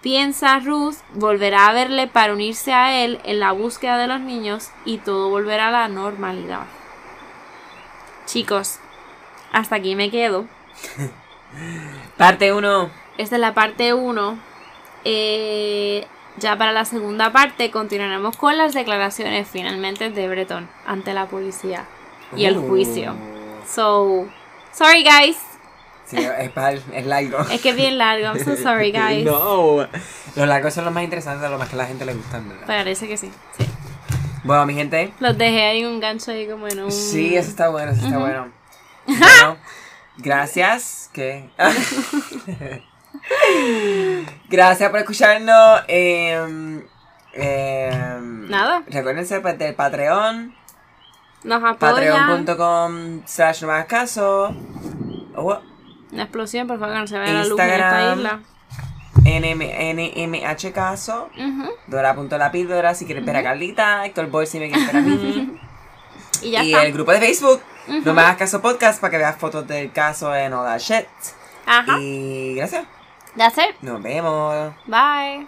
piensa Ruth volverá a verle para unirse a él en la búsqueda de los niños y todo volverá a la normalidad. Chicos, hasta aquí me quedo. Parte 1. Esta es la parte 1. Eh, ya para la segunda parte continuaremos con las declaraciones finalmente de Breton ante la policía y el juicio. So, sorry guys. Sí, es, para, es largo. Es que es bien largo. I'm so sorry guys. No. Los largos son los más interesantes, los más que a la gente le gustan, ¿verdad? Parece que sí. sí. Bueno, mi gente. Los dejé ahí un gancho ahí como en un... Sí, eso está bueno, eso está bueno. Bueno, gracias. ¿Qué? Gracias por escucharnos. Eh, eh, Nada. Recuérdense del Patreon. Nos apoyan. Patreon.com slash no caso. Oh, Una explosión, por favor, que no se vea la luz en esta isla. NM, NMH caso. Ujú. Dora.la píldora si quieres ver a Carlita. Héctor Boy si me quieres ver a mí. Y ya y está. el grupo de Facebook. No me hagas caso podcast para que veas fotos del caso en all that shit. Ajá. Y gracias. That's it. Nos vemos. Bye.